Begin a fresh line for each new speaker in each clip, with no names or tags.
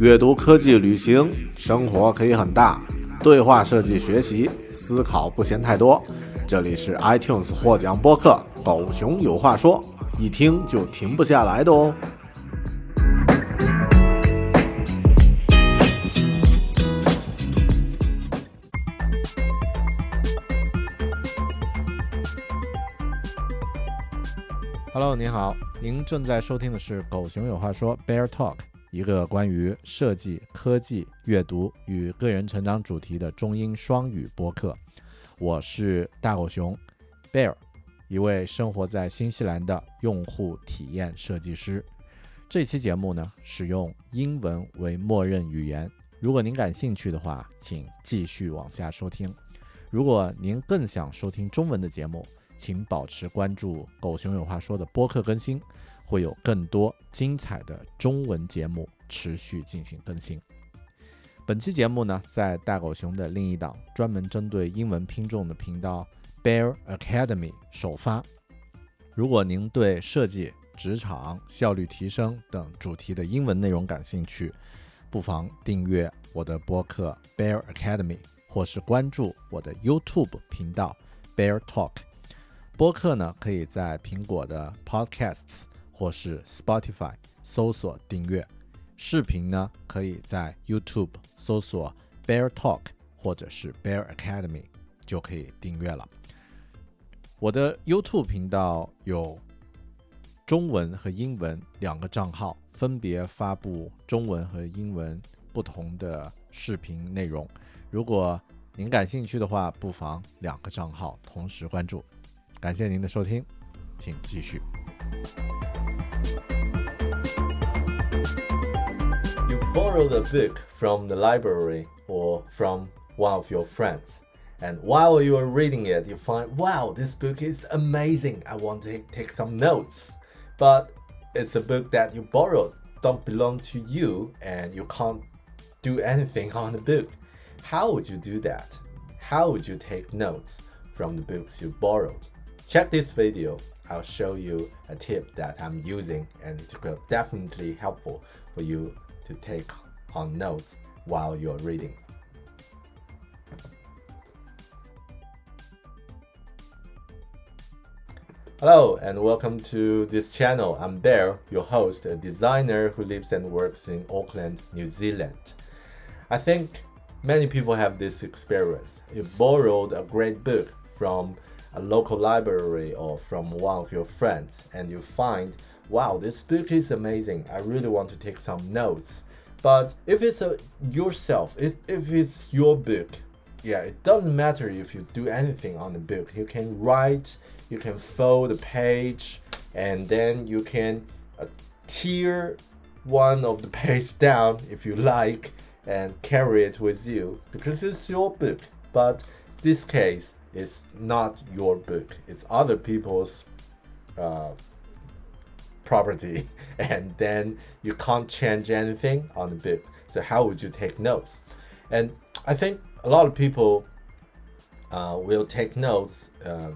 阅读、科技、旅行，生活可以很大。对话设计、学习、思考不嫌太多。这里是 iTunes 获奖播客《狗熊有话说》，一听就停不下来的哦。Hello，你好，您正在收听的是《狗熊有话说》Bear Talk。一个关于设计、科技、阅读与个人成长主题的中英双语播客。我是大狗熊 Bear，一位生活在新西兰的用户体验设计师。这期节目呢，使用英文为默认语言。如果您感兴趣的话，请继续往下收听。如果您更想收听中文的节目，请保持关注“狗熊有话说”的播客更新。会有更多精彩的中文节目持续进行更新。本期节目呢，在大狗熊的另一档专门针对英文拼众的频道 Bear Academy 首发。如果您对设计、职场、效率提升等主题的英文内容感兴趣，不妨订阅我的播客 Bear Academy，或是关注我的 YouTube 频道 Bear Talk。播客呢，可以在苹果的 Podcasts。或是 Spotify 搜索订阅，视频呢可以在 YouTube 搜索 Bear Talk 或者是 Bear Academy 就可以订阅了。我的 YouTube 频道有中文和英文两个账号，分别发布中文和英文不同的视频内容。如果您感兴趣的话，不妨两个账号同时关注。感谢您的收听，请继续。
You've borrowed a book from the library or from one of your friends, and while you are reading it, you find, wow, this book is amazing. I want to take some notes. But it's a book that you borrowed, don't belong to you, and you can't do anything on the book. How would you do that? How would you take notes from the books you borrowed? Check this video. I'll show you a tip that I'm using and it will definitely helpful for you to take on notes while you're reading. Hello and welcome to this channel. I'm Bear, your host, a designer who lives and works in Auckland, New Zealand. I think many people have this experience. You borrowed a great book from a local library or from one of your friends and you find, wow, this book is amazing. I really want to take some notes. But if it's a yourself, if, if it's your book, yeah, it doesn't matter if you do anything on the book. You can write, you can fold the page, and then you can uh, tear one of the page down if you like and carry it with you because it's your book. But this case, it's not your book. It's other people's uh, property. And then you can't change anything on the book. So how would you take notes? And i think a lot of people uh, will take notes uh,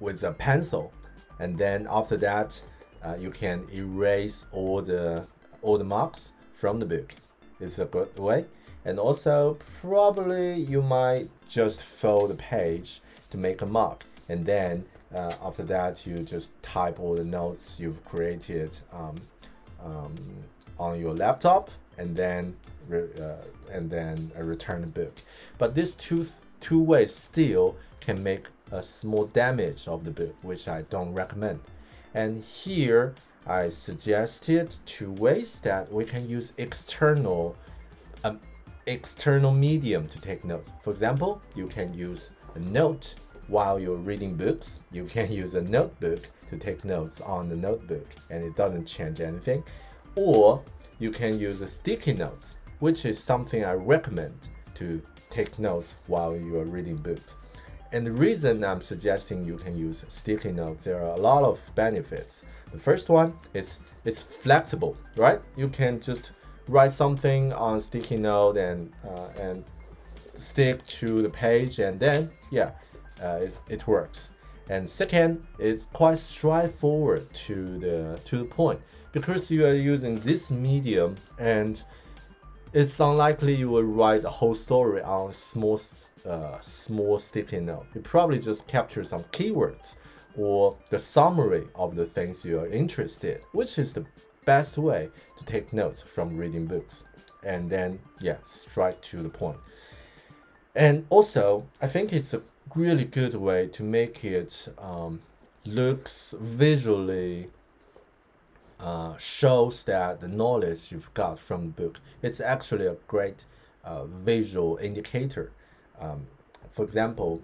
with a pencil. And then after that uh, you can erase all the all the marks from the book. It's a good way. And also probably you might just fold the page to make a mark and then uh, after that you just type all the notes you've created um, um, on your laptop and then uh, and then uh, return the book. But this two two ways still can make a small damage of the book which i don't recommend. And here i suggested two ways that we can use external um, external medium to take notes. For example, you can use a note while you're reading books. You can use a notebook to take notes on the notebook and it doesn't change anything. Or you can use sticky notes, which is something I recommend to take notes while you are reading books. And the reason I'm suggesting you can use sticky notes, there are a lot of benefits. The first one is it's flexible, right? You can just write something on sticky note and uh, and stick to the page and then yeah uh, it, it works and second it's quite straightforward to the to the point because you are using this medium and it's unlikely you will write a whole story on small, uh, small sticky note. You probably just capture some keywords or the summary of the things you are interested, which is the best way to take notes from reading books. And then, yeah, strike to the point. And also, I think it's a really good way to make it um, looks visually uh, shows that the knowledge you've got from the book it's actually a great uh, visual indicator um, for example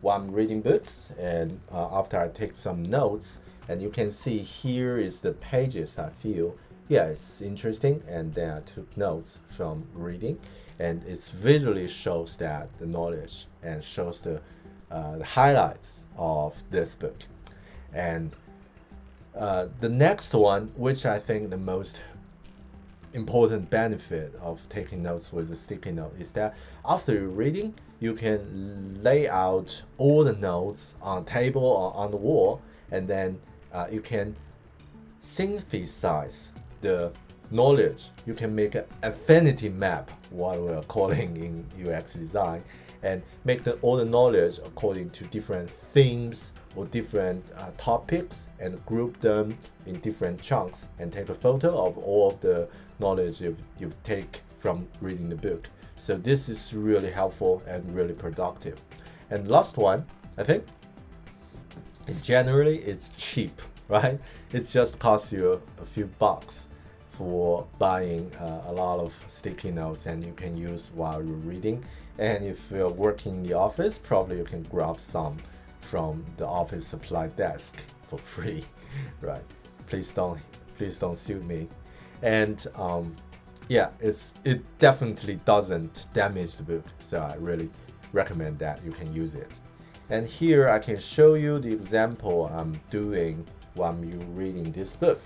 while i'm reading books and uh, after i take some notes and you can see here is the pages i feel. Yeah it's interesting. And then i took notes from reading. And it visually shows that the knowledge and shows the, uh, the highlights of this book. And uh, the next one, which I think the most important benefit of taking notes with a sticky note is that after you're reading, you can lay out all the notes on table or on the wall, and then uh, you can synthesize the knowledge. You can make an affinity map, what we're calling in UX design, and make the, all the knowledge according to different themes or different uh, topics and group them in different chunks and take a photo of all of the knowledge you you take from reading the book. So this is really helpful and really productive. And last one, I think, generally it's cheap, right? It just costs you a, a few bucks for buying uh, a lot of sticky notes and you can use while you're reading. And if you're working in the office, probably you can grab some from the office supply desk for free, right? Please don't, please don't sue me. And um, yeah, it's it definitely doesn't damage the book, so I really recommend that you can use it. And here I can show you the example I'm doing while you're reading this book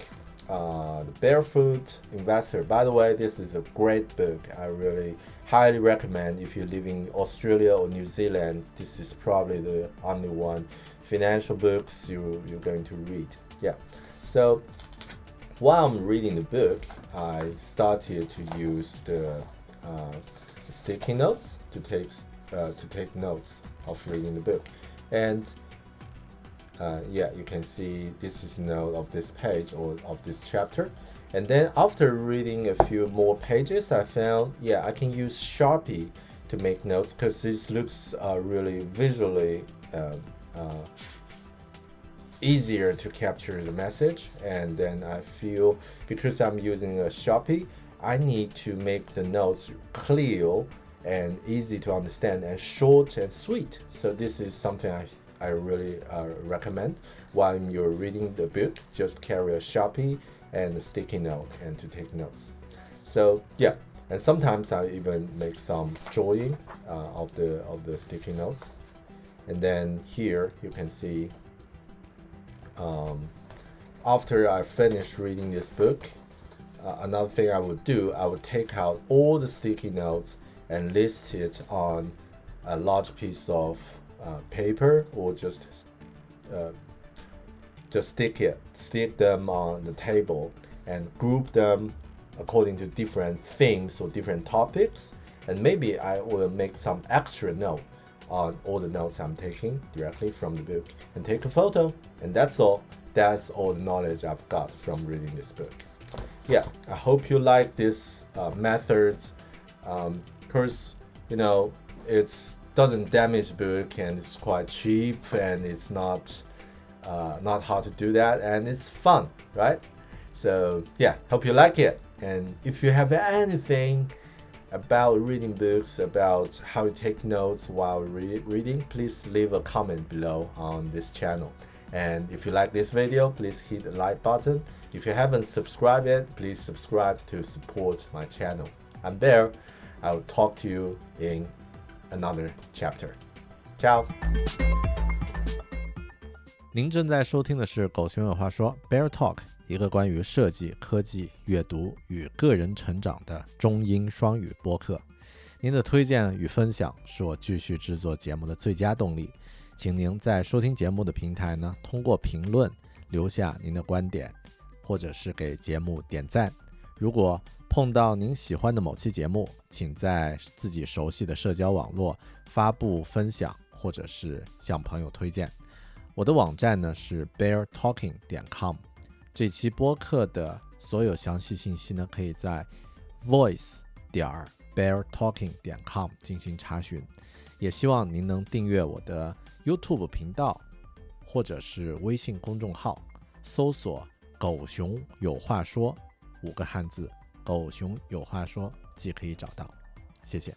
uh, The Barefoot Investor. By the way, this is a great book. I really highly recommend if you live in Australia or New Zealand. This is probably the only one financial books you, you're going to read. Yeah. So while I'm reading the book, I started to use the uh, sticky notes to take uh, to take notes of reading the book, and uh, yeah, you can see this is note of this page or of this chapter. And then after reading a few more pages, I found, yeah, I can use Sharpie to make notes because this looks uh, really visually uh, uh, easier to capture the message. And then I feel because I'm using a Sharpie, I need to make the notes clear and easy to understand and short and sweet. So this is something I I really uh, recommend while you're reading the book. Just carry a sharpie and a sticky note and to take notes. So yeah, and sometimes I even make some drawing uh, of the of the sticky notes. And then here you can see. Um, after I finish reading this book, uh, another thing I would do, I would take out all the sticky notes and list it on a large piece of uh, paper or just uh, just stick it stick them on the table and group them according to different themes or different topics. And maybe I will make some extra note on all the notes I'm taking directly from the book and take a photo. And that's all. That's all the knowledge I've got from reading this book. Yeah I hope you like this uh, methods um, course you know it's doesn't damage book and it's quite cheap and it's not uh, not hard to do that and it's fun right? So yeah hope you like it. And if you have anything about reading books about how to take notes while re reading please leave a comment below on this channel. And if you like this video please hit the like button. If you haven't subscribed yet please subscribe to support my channel. I'm Bear i'll talk to you in another chapter. Ciao.
您正在收听的是《狗熊有话说》Bear Talk，一个关于设计、科技、阅读与个人成长的中英双语播客。您的推荐与分享是我继续制作节目的最佳动力。请您在收听节目的平台呢，通过评论留下您的观点，或者是给节目点赞。如果碰到您喜欢的某期节目，请在自己熟悉的社交网络发布分享，或者是向朋友推荐。我的网站呢是 beartalking 点 com。这期播客的所有详细信息呢，可以在 voice 点 beartalking 点 com 进行查询。也希望您能订阅我的 YouTube 频道，或者是微信公众号，搜索“狗熊有话说”五个汉字。狗熊有话说，既可以找到，谢谢。